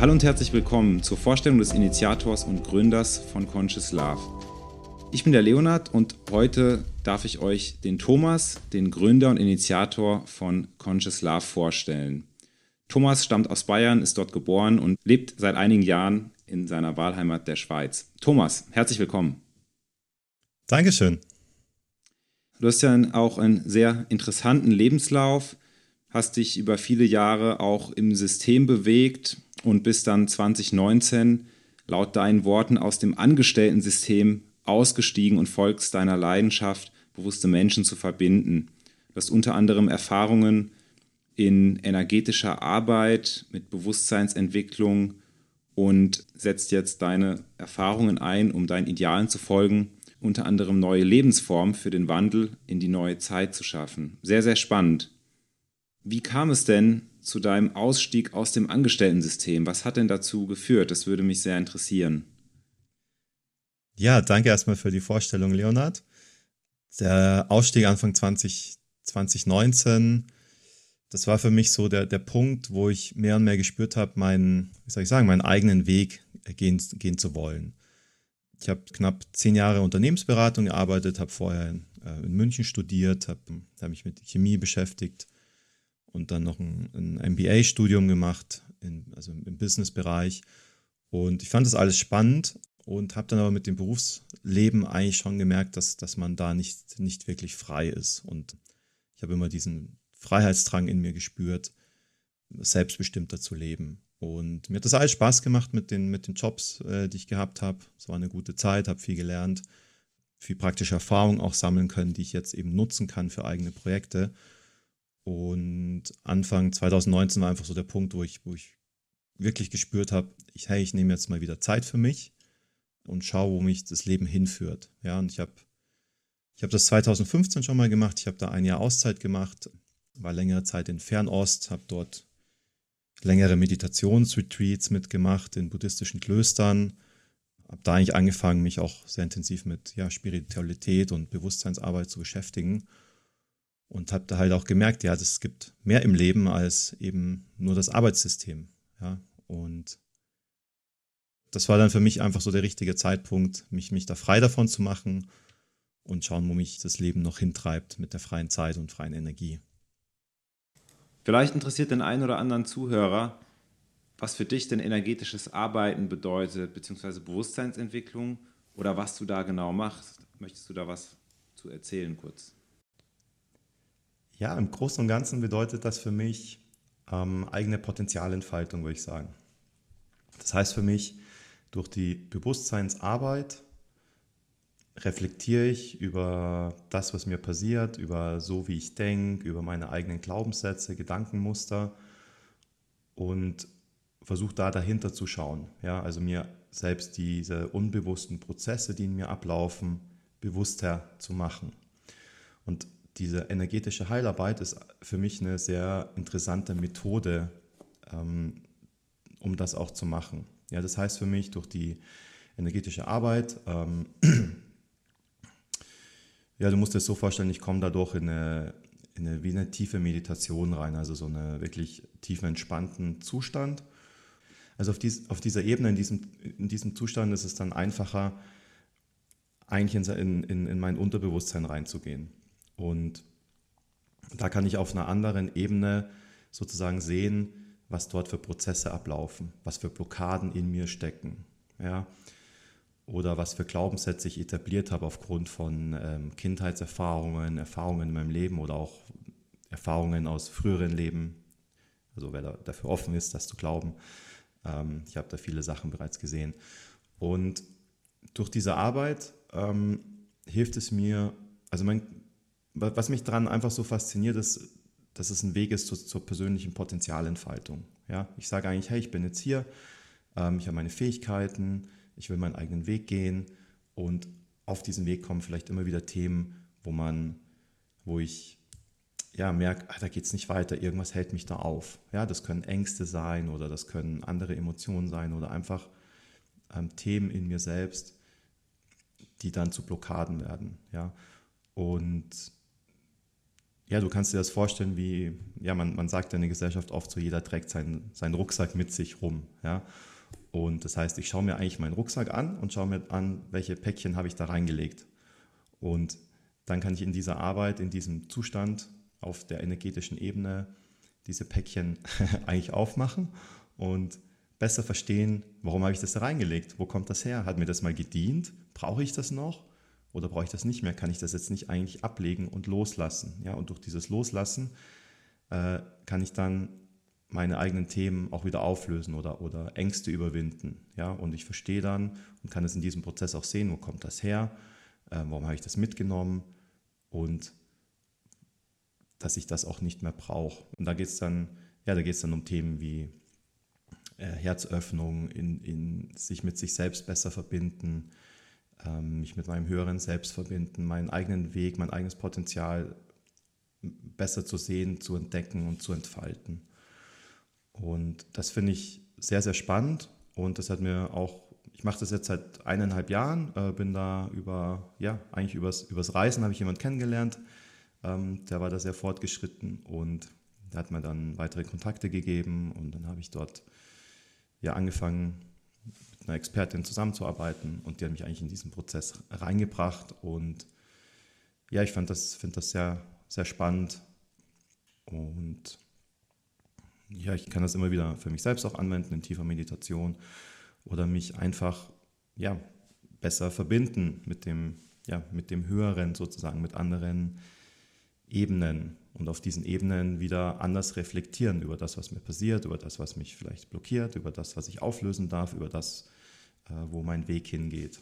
Hallo und herzlich willkommen zur Vorstellung des Initiators und Gründers von Conscious Love. Ich bin der Leonard und heute darf ich euch den Thomas, den Gründer und Initiator von Conscious Love, vorstellen. Thomas stammt aus Bayern, ist dort geboren und lebt seit einigen Jahren in seiner Wahlheimat der Schweiz. Thomas, herzlich willkommen. Dankeschön. Du hast ja auch einen sehr interessanten Lebenslauf, hast dich über viele Jahre auch im System bewegt und bist dann 2019 laut deinen Worten aus dem Angestellten-System ausgestiegen und folgst deiner Leidenschaft, bewusste Menschen zu verbinden. Du hast unter anderem Erfahrungen in energetischer Arbeit mit Bewusstseinsentwicklung und setzt jetzt deine Erfahrungen ein, um deinen Idealen zu folgen, unter anderem neue Lebensformen für den Wandel in die neue Zeit zu schaffen. Sehr, sehr spannend. Wie kam es denn zu deinem Ausstieg aus dem Angestellten-System? Was hat denn dazu geführt? Das würde mich sehr interessieren. Ja, danke erstmal für die Vorstellung, Leonard. Der Ausstieg Anfang 20, 2019, das war für mich so der, der Punkt, wo ich mehr und mehr gespürt habe, meinen, wie soll ich sagen, meinen eigenen Weg gehen, gehen zu wollen. Ich habe knapp zehn Jahre Unternehmensberatung gearbeitet, habe vorher in, äh, in München studiert, habe hab mich mit Chemie beschäftigt und dann noch ein, ein MBA-Studium gemacht, in, also im Business-Bereich. Und ich fand das alles spannend und habe dann aber mit dem Berufsleben eigentlich schon gemerkt, dass, dass man da nicht, nicht wirklich frei ist. Und ich habe immer diesen Freiheitsdrang in mir gespürt, selbstbestimmter zu leben. Und mir hat das alles Spaß gemacht mit den, mit den Jobs, äh, die ich gehabt habe. Es war eine gute Zeit, habe viel gelernt, viel praktische Erfahrung auch sammeln können, die ich jetzt eben nutzen kann für eigene Projekte. Und Anfang 2019 war einfach so der Punkt, wo ich, wo ich wirklich gespürt habe, ich, hey, ich nehme jetzt mal wieder Zeit für mich und schaue, wo mich das Leben hinführt. Ja, und ich habe ich hab das 2015 schon mal gemacht. Ich habe da ein Jahr Auszeit gemacht, war längere Zeit in Fernost, habe dort längere Meditationsretreats mitgemacht in buddhistischen Klöstern. Habe da eigentlich angefangen, mich auch sehr intensiv mit ja, Spiritualität und Bewusstseinsarbeit zu beschäftigen und habe da halt auch gemerkt, ja, es gibt mehr im Leben als eben nur das Arbeitssystem. Ja, und das war dann für mich einfach so der richtige Zeitpunkt, mich, mich da frei davon zu machen und schauen, wo mich das Leben noch hintreibt mit der freien Zeit und freien Energie. Vielleicht interessiert den einen oder anderen Zuhörer, was für dich denn energetisches Arbeiten bedeutet, beziehungsweise Bewusstseinsentwicklung oder was du da genau machst. Möchtest du da was zu erzählen kurz? Ja, im Großen und Ganzen bedeutet das für mich ähm, eigene Potenzialentfaltung, würde ich sagen. Das heißt für mich, durch die Bewusstseinsarbeit reflektiere ich über das, was mir passiert, über so, wie ich denke, über meine eigenen Glaubenssätze, Gedankenmuster und versuche da dahinter zu schauen. Ja, also mir selbst diese unbewussten Prozesse, die in mir ablaufen, bewusster zu machen. Und diese energetische Heilarbeit ist für mich eine sehr interessante Methode, ähm, um das auch zu machen. Ja, das heißt für mich, durch die energetische Arbeit, ähm, ja, du musst dir so vorstellen, ich komme dadurch in eine, in eine, wie eine tiefe Meditation rein, also so einen wirklich tiefen, entspannten Zustand. Also auf, dies, auf dieser Ebene, in diesem, in diesem Zustand ist es dann einfacher, eigentlich in, in, in mein Unterbewusstsein reinzugehen. Und da kann ich auf einer anderen Ebene sozusagen sehen, was dort für Prozesse ablaufen, was für Blockaden in mir stecken. Ja? Oder was für Glaubenssätze ich etabliert habe aufgrund von ähm, Kindheitserfahrungen, Erfahrungen in meinem Leben oder auch Erfahrungen aus früheren Leben. Also wer da, dafür offen ist, das zu glauben. Ähm, ich habe da viele Sachen bereits gesehen. Und durch diese Arbeit ähm, hilft es mir, also mein, was mich daran einfach so fasziniert, ist, dass es ein Weg ist zur, zur persönlichen Potenzialentfaltung. Ja? Ich sage eigentlich, hey, ich bin jetzt hier, ähm, ich habe meine Fähigkeiten, ich will meinen eigenen Weg gehen und auf diesen Weg kommen vielleicht immer wieder Themen, wo man, wo ich ja, merke, ah, da geht es nicht weiter, irgendwas hält mich da auf. Ja, das können Ängste sein oder das können andere Emotionen sein oder einfach ähm, Themen in mir selbst, die dann zu Blockaden werden. Ja, und ja, du kannst dir das vorstellen, wie, ja, man, man sagt ja in der Gesellschaft oft so, jeder trägt seinen, seinen Rucksack mit sich rum. Ja? Und das heißt, ich schaue mir eigentlich meinen Rucksack an und schaue mir an, welche Päckchen habe ich da reingelegt. Und dann kann ich in dieser Arbeit, in diesem Zustand auf der energetischen Ebene diese Päckchen eigentlich aufmachen und besser verstehen, warum habe ich das da reingelegt? Wo kommt das her? Hat mir das mal gedient? Brauche ich das noch? Oder brauche ich das nicht mehr? Kann ich das jetzt nicht eigentlich ablegen und loslassen? Ja, und durch dieses Loslassen äh, kann ich dann meine eigenen Themen auch wieder auflösen oder, oder Ängste überwinden. Ja, und ich verstehe dann und kann es in diesem Prozess auch sehen, wo kommt das her? Äh, warum habe ich das mitgenommen? Und dass ich das auch nicht mehr brauche. Und da geht es dann, ja, da geht es dann um Themen wie äh, Herzöffnung, in, in sich mit sich selbst besser verbinden, mich mit meinem höheren Selbst verbinden, meinen eigenen Weg, mein eigenes Potenzial besser zu sehen, zu entdecken und zu entfalten. Und das finde ich sehr, sehr spannend und das hat mir auch, ich mache das jetzt seit eineinhalb Jahren, äh, bin da über, ja, eigentlich übers, übers Reisen habe ich jemanden kennengelernt, ähm, der war da sehr fortgeschritten und der hat mir dann weitere Kontakte gegeben und dann habe ich dort ja angefangen, einer Expertin zusammenzuarbeiten und die hat mich eigentlich in diesen Prozess reingebracht und ja, ich fand das, finde das sehr, sehr spannend und ja, ich kann das immer wieder für mich selbst auch anwenden in tiefer Meditation oder mich einfach ja, besser verbinden mit dem, ja, mit dem Höheren sozusagen, mit anderen Ebenen und auf diesen Ebenen wieder anders reflektieren über das, was mir passiert, über das, was mich vielleicht blockiert, über das, was ich auflösen darf, über das, äh, wo mein Weg hingeht.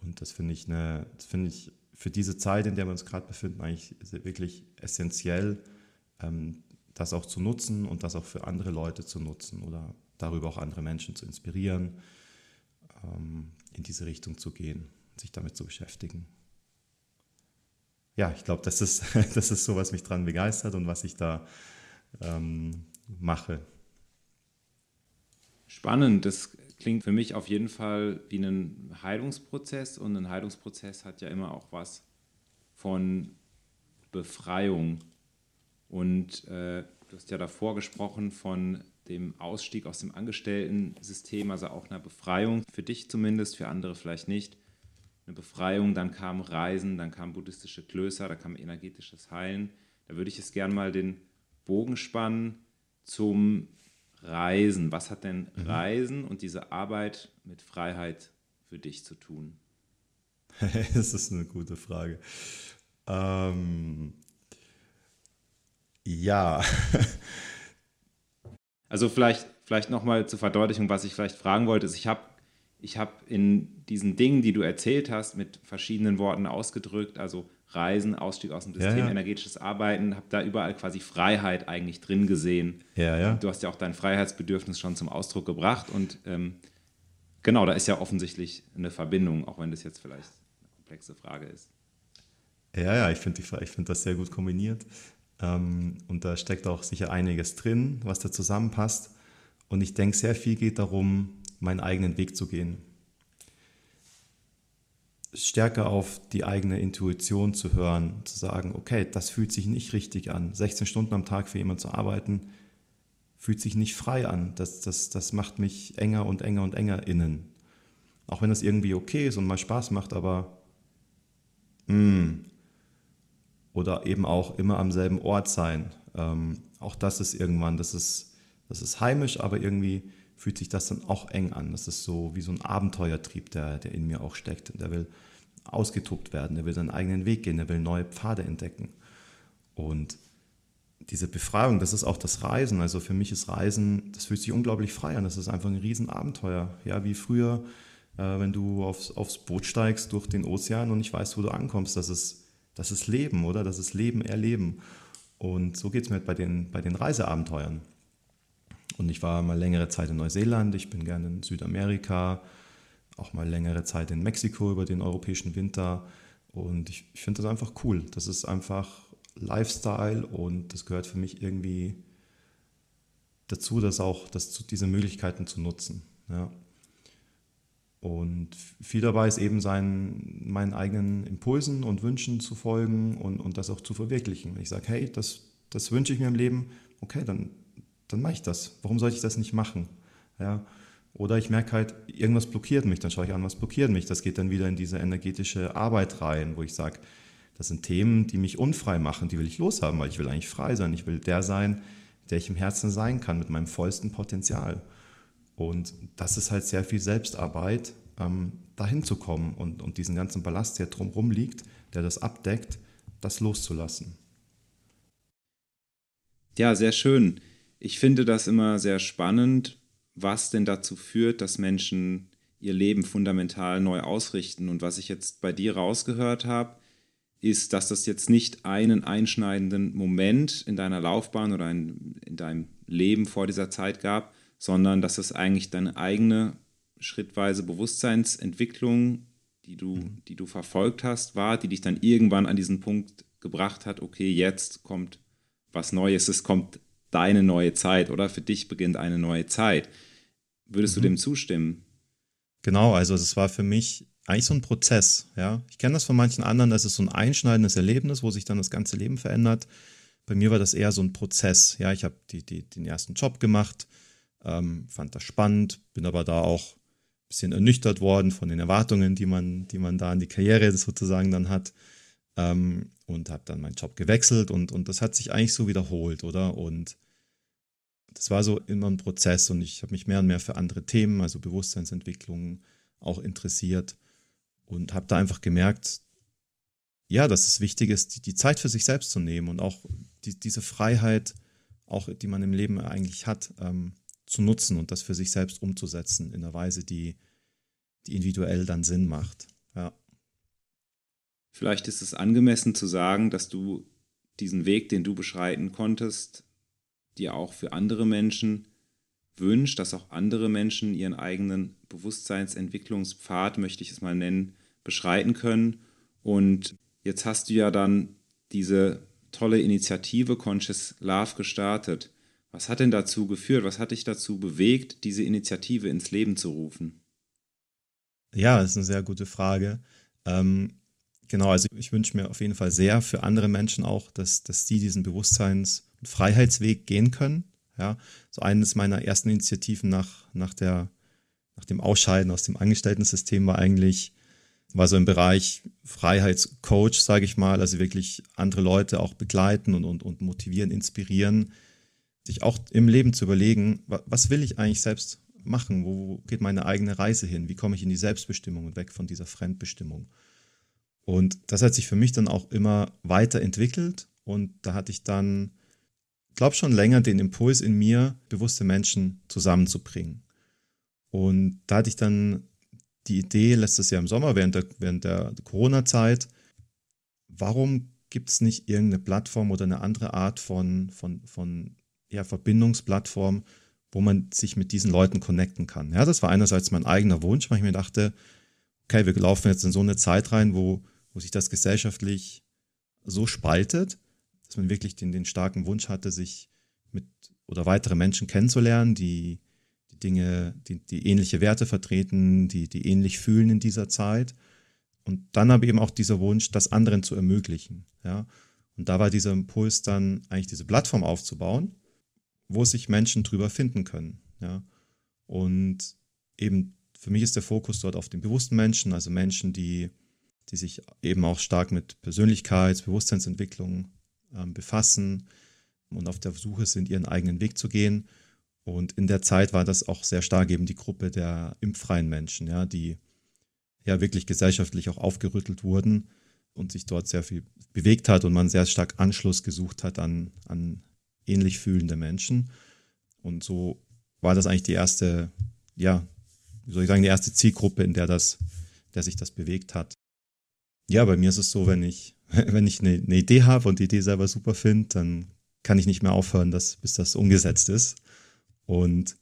Und das finde ich, finde ich für diese Zeit, in der wir uns gerade befinden, eigentlich wirklich essentiell, ähm, das auch zu nutzen und das auch für andere Leute zu nutzen oder darüber auch andere Menschen zu inspirieren, ähm, in diese Richtung zu gehen, sich damit zu beschäftigen. Ja, ich glaube, das ist, das ist so, was mich daran begeistert und was ich da ähm, mache. Spannend, das klingt für mich auf jeden Fall wie ein Heilungsprozess und ein Heilungsprozess hat ja immer auch was von Befreiung. Und äh, du hast ja davor gesprochen von dem Ausstieg aus dem Angestellten-System, also auch einer Befreiung, für dich zumindest, für andere vielleicht nicht. Eine Befreiung, dann kam Reisen, dann kam buddhistische Klöster, da kam energetisches Heilen. Da würde ich es gerne mal den Bogen spannen zum Reisen. Was hat denn mhm. Reisen und diese Arbeit mit Freiheit für dich zu tun? das ist eine gute Frage. Ähm, ja. also vielleicht, vielleicht nochmal zur Verdeutlichung, was ich vielleicht fragen wollte, ist, ich habe ich hab in diesen Dingen, die du erzählt hast, mit verschiedenen Worten ausgedrückt, also Reisen, Ausstieg aus dem System, ja, ja. energetisches Arbeiten, habe da überall quasi Freiheit eigentlich drin gesehen. Ja, ja. Du hast ja auch dein Freiheitsbedürfnis schon zum Ausdruck gebracht und ähm, genau, da ist ja offensichtlich eine Verbindung, auch wenn das jetzt vielleicht eine komplexe Frage ist. Ja, ja, ich finde ich find das sehr gut kombiniert. Ähm, und da steckt auch sicher einiges drin, was da zusammenpasst. Und ich denke, sehr viel geht darum, meinen eigenen Weg zu gehen. Stärker auf die eigene Intuition zu hören, zu sagen, okay, das fühlt sich nicht richtig an. 16 Stunden am Tag für jemanden zu arbeiten, fühlt sich nicht frei an. Das, das, das macht mich enger und enger und enger innen. Auch wenn das irgendwie okay ist und mal Spaß macht, aber mh, mm, oder eben auch immer am selben Ort sein. Ähm, auch das ist irgendwann, das ist, das ist heimisch, aber irgendwie fühlt sich das dann auch eng an. Das ist so wie so ein Abenteuertrieb, der, der in mir auch steckt. Der will ausgetobt werden, der will seinen eigenen Weg gehen, der will neue Pfade entdecken. Und diese Befreiung, das ist auch das Reisen. Also für mich ist Reisen, das fühlt sich unglaublich frei an. Das ist einfach ein Riesenabenteuer. Ja, wie früher, äh, wenn du aufs, aufs Boot steigst durch den Ozean und nicht weißt, wo du ankommst. Das ist das ist Leben, oder? Das ist Leben, Erleben. Und so geht es mir bei den, bei den Reiseabenteuern. Und ich war mal längere Zeit in Neuseeland, ich bin gerne in Südamerika, auch mal längere Zeit in Mexiko über den europäischen Winter. Und ich, ich finde das einfach cool. Das ist einfach Lifestyle und das gehört für mich irgendwie dazu, das auch das, diese Möglichkeiten zu nutzen. Ja. Und viel dabei ist eben seinen, meinen eigenen Impulsen und Wünschen zu folgen und, und das auch zu verwirklichen. Wenn ich sage, hey, das, das wünsche ich mir im Leben, okay, dann, dann mache ich das. Warum sollte ich das nicht machen? Ja. Oder ich merke halt, irgendwas blockiert mich, dann schaue ich an, was blockiert mich. Das geht dann wieder in diese energetische Arbeit rein, wo ich sage, das sind Themen, die mich unfrei machen, die will ich loshaben, weil ich will eigentlich frei sein. Ich will der sein, der ich im Herzen sein kann, mit meinem vollsten Potenzial. Und das ist halt sehr viel Selbstarbeit, ähm, dahin zu kommen und, und diesen ganzen Ballast, der drumherum liegt, der das abdeckt, das loszulassen. Ja, sehr schön. Ich finde das immer sehr spannend, was denn dazu führt, dass Menschen ihr Leben fundamental neu ausrichten. Und was ich jetzt bei dir rausgehört habe, ist, dass das jetzt nicht einen einschneidenden Moment in deiner Laufbahn oder in, in deinem Leben vor dieser Zeit gab, sondern dass es eigentlich deine eigene schrittweise Bewusstseinsentwicklung, die du, mhm. die du verfolgt hast, war, die dich dann irgendwann an diesen Punkt gebracht hat, okay, jetzt kommt was Neues, es kommt deine neue Zeit oder für dich beginnt eine neue Zeit. Würdest mhm. du dem zustimmen? Genau, also es war für mich eigentlich so ein Prozess, ja. Ich kenne das von manchen anderen, das ist so ein einschneidendes Erlebnis, wo sich dann das ganze Leben verändert. Bei mir war das eher so ein Prozess, ja. Ich habe den ersten Job gemacht, ähm, fand das spannend, bin aber da auch ein bisschen ernüchtert worden von den Erwartungen, die man, die man da an die Karriere sozusagen dann hat. Ähm, und habe dann meinen Job gewechselt und, und das hat sich eigentlich so wiederholt, oder? Und das war so immer ein Prozess und ich habe mich mehr und mehr für andere Themen, also Bewusstseinsentwicklung, auch interessiert und habe da einfach gemerkt, ja, dass es wichtig ist, die, die Zeit für sich selbst zu nehmen und auch die, diese Freiheit, auch die man im Leben eigentlich hat, ähm, zu nutzen und das für sich selbst umzusetzen in einer Weise, die, die individuell dann Sinn macht. Ja. Vielleicht ist es angemessen zu sagen, dass du diesen Weg, den du beschreiten konntest, dir auch für andere Menschen wünscht, dass auch andere Menschen ihren eigenen Bewusstseinsentwicklungspfad, möchte ich es mal nennen, beschreiten können. Und jetzt hast du ja dann diese tolle Initiative Conscious Love gestartet. Was hat denn dazu geführt? Was hat dich dazu bewegt, diese Initiative ins Leben zu rufen? Ja, das ist eine sehr gute Frage. Ähm, genau, also ich wünsche mir auf jeden Fall sehr für andere Menschen auch, dass, dass sie diesen Bewusstseins- und Freiheitsweg gehen können. Ja, so eines meiner ersten Initiativen nach, nach, der, nach dem Ausscheiden aus dem Angestellten-System war eigentlich, war so im Bereich Freiheitscoach, sage ich mal, also wirklich andere Leute auch begleiten und, und, und motivieren, inspirieren, sich auch im Leben zu überlegen, was will ich eigentlich selbst machen? Wo geht meine eigene Reise hin? Wie komme ich in die Selbstbestimmung und weg von dieser Fremdbestimmung? Und das hat sich für mich dann auch immer weiterentwickelt und da hatte ich dann, glaube schon länger den Impuls in mir, bewusste Menschen zusammenzubringen. Und da hatte ich dann die Idee letztes Jahr im Sommer während der, während der Corona-Zeit, warum gibt es nicht irgendeine Plattform oder eine andere Art von, von, von ja, Verbindungsplattform, wo man sich mit diesen Leuten connecten kann. Ja, das war einerseits mein eigener Wunsch, weil ich mir dachte, okay, wir laufen jetzt in so eine Zeit rein, wo, wo sich das gesellschaftlich so spaltet, dass man wirklich den, den starken Wunsch hatte, sich mit oder weitere Menschen kennenzulernen, die die Dinge, die, die ähnliche Werte vertreten, die, die ähnlich fühlen in dieser Zeit. Und dann aber eben auch dieser Wunsch, das anderen zu ermöglichen. Ja. Und da war dieser Impuls dann eigentlich diese Plattform aufzubauen, wo sich Menschen drüber finden können. Ja. Und eben für mich ist der Fokus dort auf den bewussten Menschen, also Menschen, die, die sich eben auch stark mit Persönlichkeits-, Bewusstseinsentwicklung ähm, befassen und auf der Suche sind, ihren eigenen Weg zu gehen. Und in der Zeit war das auch sehr stark eben die Gruppe der impffreien Menschen, ja, die ja wirklich gesellschaftlich auch aufgerüttelt wurden und sich dort sehr viel bewegt hat und man sehr stark Anschluss gesucht hat an, an ähnlich fühlende Menschen. Und so war das eigentlich die erste, ja, wie soll ich sagen, die erste Zielgruppe, in der das, der sich das bewegt hat. Ja, bei mir ist es so, wenn ich, wenn ich eine, eine Idee habe und die Idee selber super finde, dann kann ich nicht mehr aufhören, dass, bis das umgesetzt ist. Und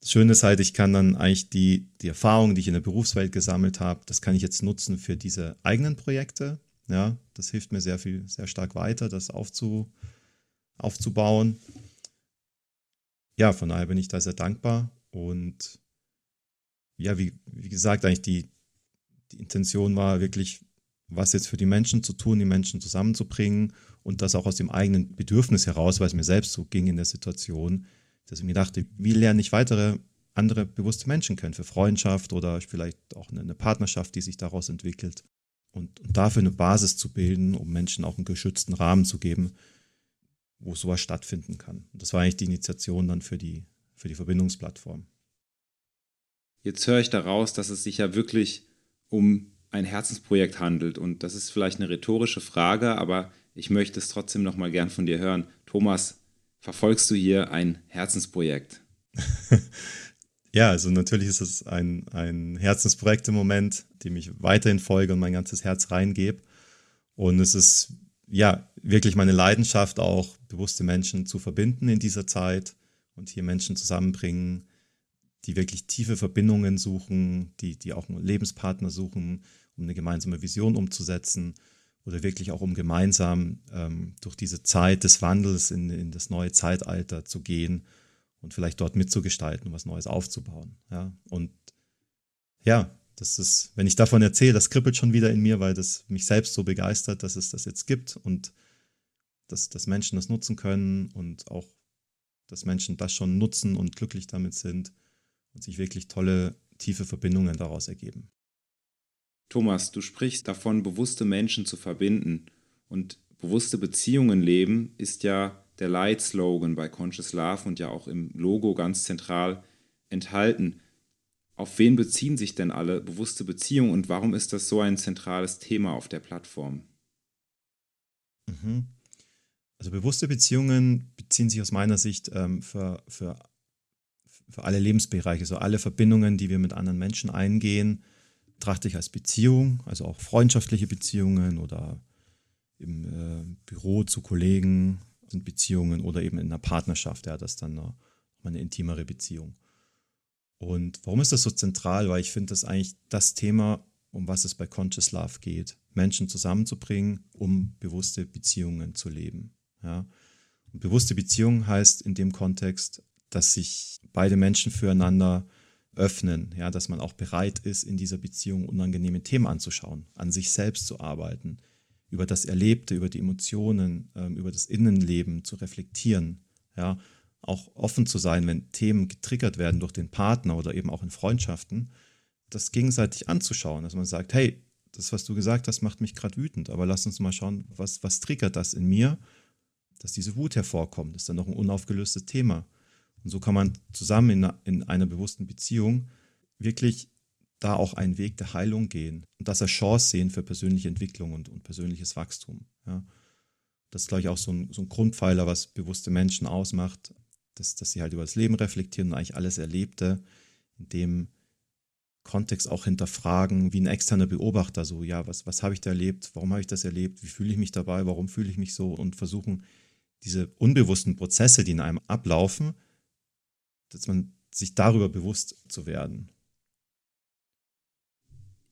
das Schöne ist halt, ich kann dann eigentlich die, die Erfahrungen, die ich in der Berufswelt gesammelt habe, das kann ich jetzt nutzen für diese eigenen Projekte. Ja, das hilft mir sehr viel, sehr stark weiter, das aufzu, aufzubauen. Ja, von daher bin ich da sehr dankbar und ja, wie, wie gesagt, eigentlich die, die Intention war wirklich, was jetzt für die Menschen zu tun, die Menschen zusammenzubringen und das auch aus dem eigenen Bedürfnis heraus, weil es mir selbst so ging in der Situation, dass ich mir dachte, wie lerne ich weitere andere bewusste Menschen kennen, für Freundschaft oder vielleicht auch eine Partnerschaft, die sich daraus entwickelt. Und, und dafür eine Basis zu bilden, um Menschen auch einen geschützten Rahmen zu geben, wo sowas stattfinden kann. Und das war eigentlich die Initiation dann für die, für die Verbindungsplattform. Jetzt höre ich daraus, dass es sich ja wirklich um ein Herzensprojekt handelt. Und das ist vielleicht eine rhetorische Frage, aber ich möchte es trotzdem noch mal gern von dir hören. Thomas, verfolgst du hier ein Herzensprojekt? ja, also natürlich ist es ein, ein Herzensprojekt im Moment, dem ich weiterhin folge und mein ganzes Herz reingebe. Und es ist ja wirklich meine Leidenschaft, auch bewusste Menschen zu verbinden in dieser Zeit und hier Menschen zusammenbringen, die wirklich tiefe Verbindungen suchen, die, die auch einen Lebenspartner suchen, um eine gemeinsame Vision umzusetzen oder wirklich auch um gemeinsam ähm, durch diese Zeit des Wandels in, in das neue Zeitalter zu gehen und vielleicht dort mitzugestalten, was Neues aufzubauen. Ja, und ja, das ist, wenn ich davon erzähle, das kribbelt schon wieder in mir, weil das mich selbst so begeistert, dass es das jetzt gibt und dass, dass Menschen das nutzen können und auch, dass Menschen das schon nutzen und glücklich damit sind und sich wirklich tolle, tiefe Verbindungen daraus ergeben. Thomas, du sprichst davon, bewusste Menschen zu verbinden. Und bewusste Beziehungen leben ist ja der Leitslogan bei Conscious Love und ja auch im Logo ganz zentral enthalten. Auf wen beziehen sich denn alle bewusste Beziehungen und warum ist das so ein zentrales Thema auf der Plattform? Mhm. Also bewusste Beziehungen beziehen sich aus meiner Sicht ähm, für, für, für alle Lebensbereiche, so alle Verbindungen, die wir mit anderen Menschen eingehen, betrachte ich als Beziehung, also auch freundschaftliche Beziehungen oder im äh, Büro zu Kollegen sind Beziehungen oder eben in einer Partnerschaft, ja, das ist dann eine, eine intimere Beziehung. Und warum ist das so zentral? Weil ich finde, das eigentlich das Thema, um was es bei Conscious Love geht, Menschen zusammenzubringen, um bewusste Beziehungen zu leben. Ja. Und bewusste Beziehung heißt in dem Kontext, dass sich beide Menschen füreinander öffnen, ja, dass man auch bereit ist, in dieser Beziehung unangenehme Themen anzuschauen, an sich selbst zu arbeiten, über das Erlebte, über die Emotionen, ähm, über das Innenleben zu reflektieren, ja, auch offen zu sein, wenn Themen getriggert werden durch den Partner oder eben auch in Freundschaften, das gegenseitig anzuschauen, dass man sagt, hey, das, was du gesagt hast, macht mich gerade wütend, aber lass uns mal schauen, was, was triggert das in mir, dass diese Wut hervorkommt, das ist dann noch ein unaufgelöstes Thema. Und so kann man zusammen in, in einer bewussten Beziehung wirklich da auch einen Weg der Heilung gehen und das als Chance sehen für persönliche Entwicklung und, und persönliches Wachstum. Ja. Das ist, glaube ich, auch so ein, so ein Grundpfeiler, was bewusste Menschen ausmacht, dass, dass sie halt über das Leben reflektieren und eigentlich alles Erlebte in dem Kontext auch hinterfragen, wie ein externer Beobachter, so, ja, was, was habe ich da erlebt, warum habe ich das erlebt, wie fühle ich mich dabei, warum fühle ich mich so und versuchen, diese unbewussten Prozesse, die in einem ablaufen, dass man sich darüber bewusst zu werden.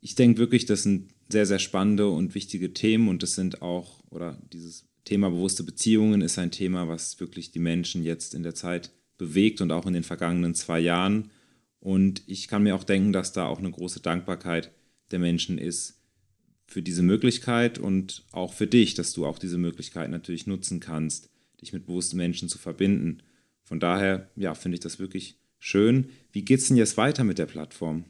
Ich denke wirklich, das sind sehr, sehr spannende und wichtige Themen und das sind auch, oder dieses Thema bewusste Beziehungen ist ein Thema, was wirklich die Menschen jetzt in der Zeit bewegt und auch in den vergangenen zwei Jahren. Und ich kann mir auch denken, dass da auch eine große Dankbarkeit der Menschen ist für diese Möglichkeit und auch für dich, dass du auch diese Möglichkeit natürlich nutzen kannst, dich mit bewussten Menschen zu verbinden. Von daher, ja, finde ich das wirklich schön. Wie geht es denn jetzt weiter mit der Plattform?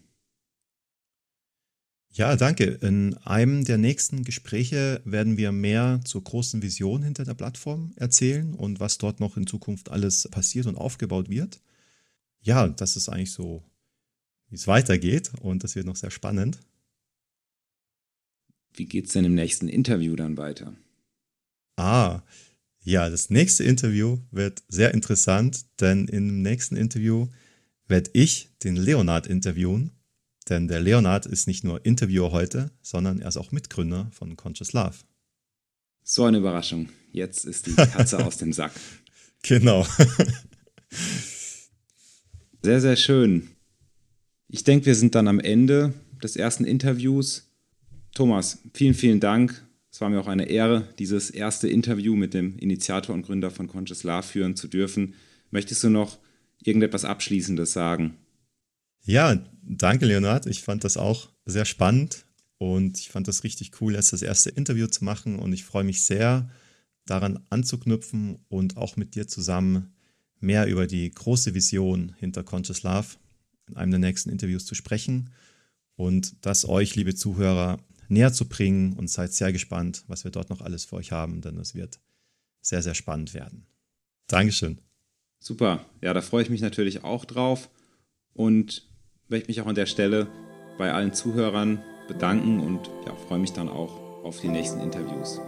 Ja, danke. In einem der nächsten Gespräche werden wir mehr zur großen Vision hinter der Plattform erzählen und was dort noch in Zukunft alles passiert und aufgebaut wird. Ja, das ist eigentlich so, wie es weitergeht und das wird noch sehr spannend. Wie geht es denn im nächsten Interview dann weiter? Ah, ja, das nächste Interview wird sehr interessant, denn im nächsten Interview werde ich den Leonard interviewen. Denn der Leonard ist nicht nur Interviewer heute, sondern er ist auch Mitgründer von Conscious Love. So eine Überraschung. Jetzt ist die Katze aus dem Sack. Genau. sehr, sehr schön. Ich denke, wir sind dann am Ende des ersten Interviews. Thomas, vielen, vielen Dank es war mir auch eine Ehre, dieses erste Interview mit dem Initiator und Gründer von Conscious Love führen zu dürfen. Möchtest du noch irgendetwas Abschließendes sagen? Ja, danke, Leonard. Ich fand das auch sehr spannend und ich fand das richtig cool, jetzt das erste Interview zu machen und ich freue mich sehr, daran anzuknüpfen und auch mit dir zusammen mehr über die große Vision hinter Conscious Love in einem der nächsten Interviews zu sprechen und das euch, liebe Zuhörer, näher zu bringen und seid sehr gespannt, was wir dort noch alles für euch haben, denn es wird sehr, sehr spannend werden. Dankeschön. Super, ja, da freue ich mich natürlich auch drauf und möchte mich auch an der Stelle bei allen Zuhörern bedanken und ja, freue mich dann auch auf die nächsten Interviews.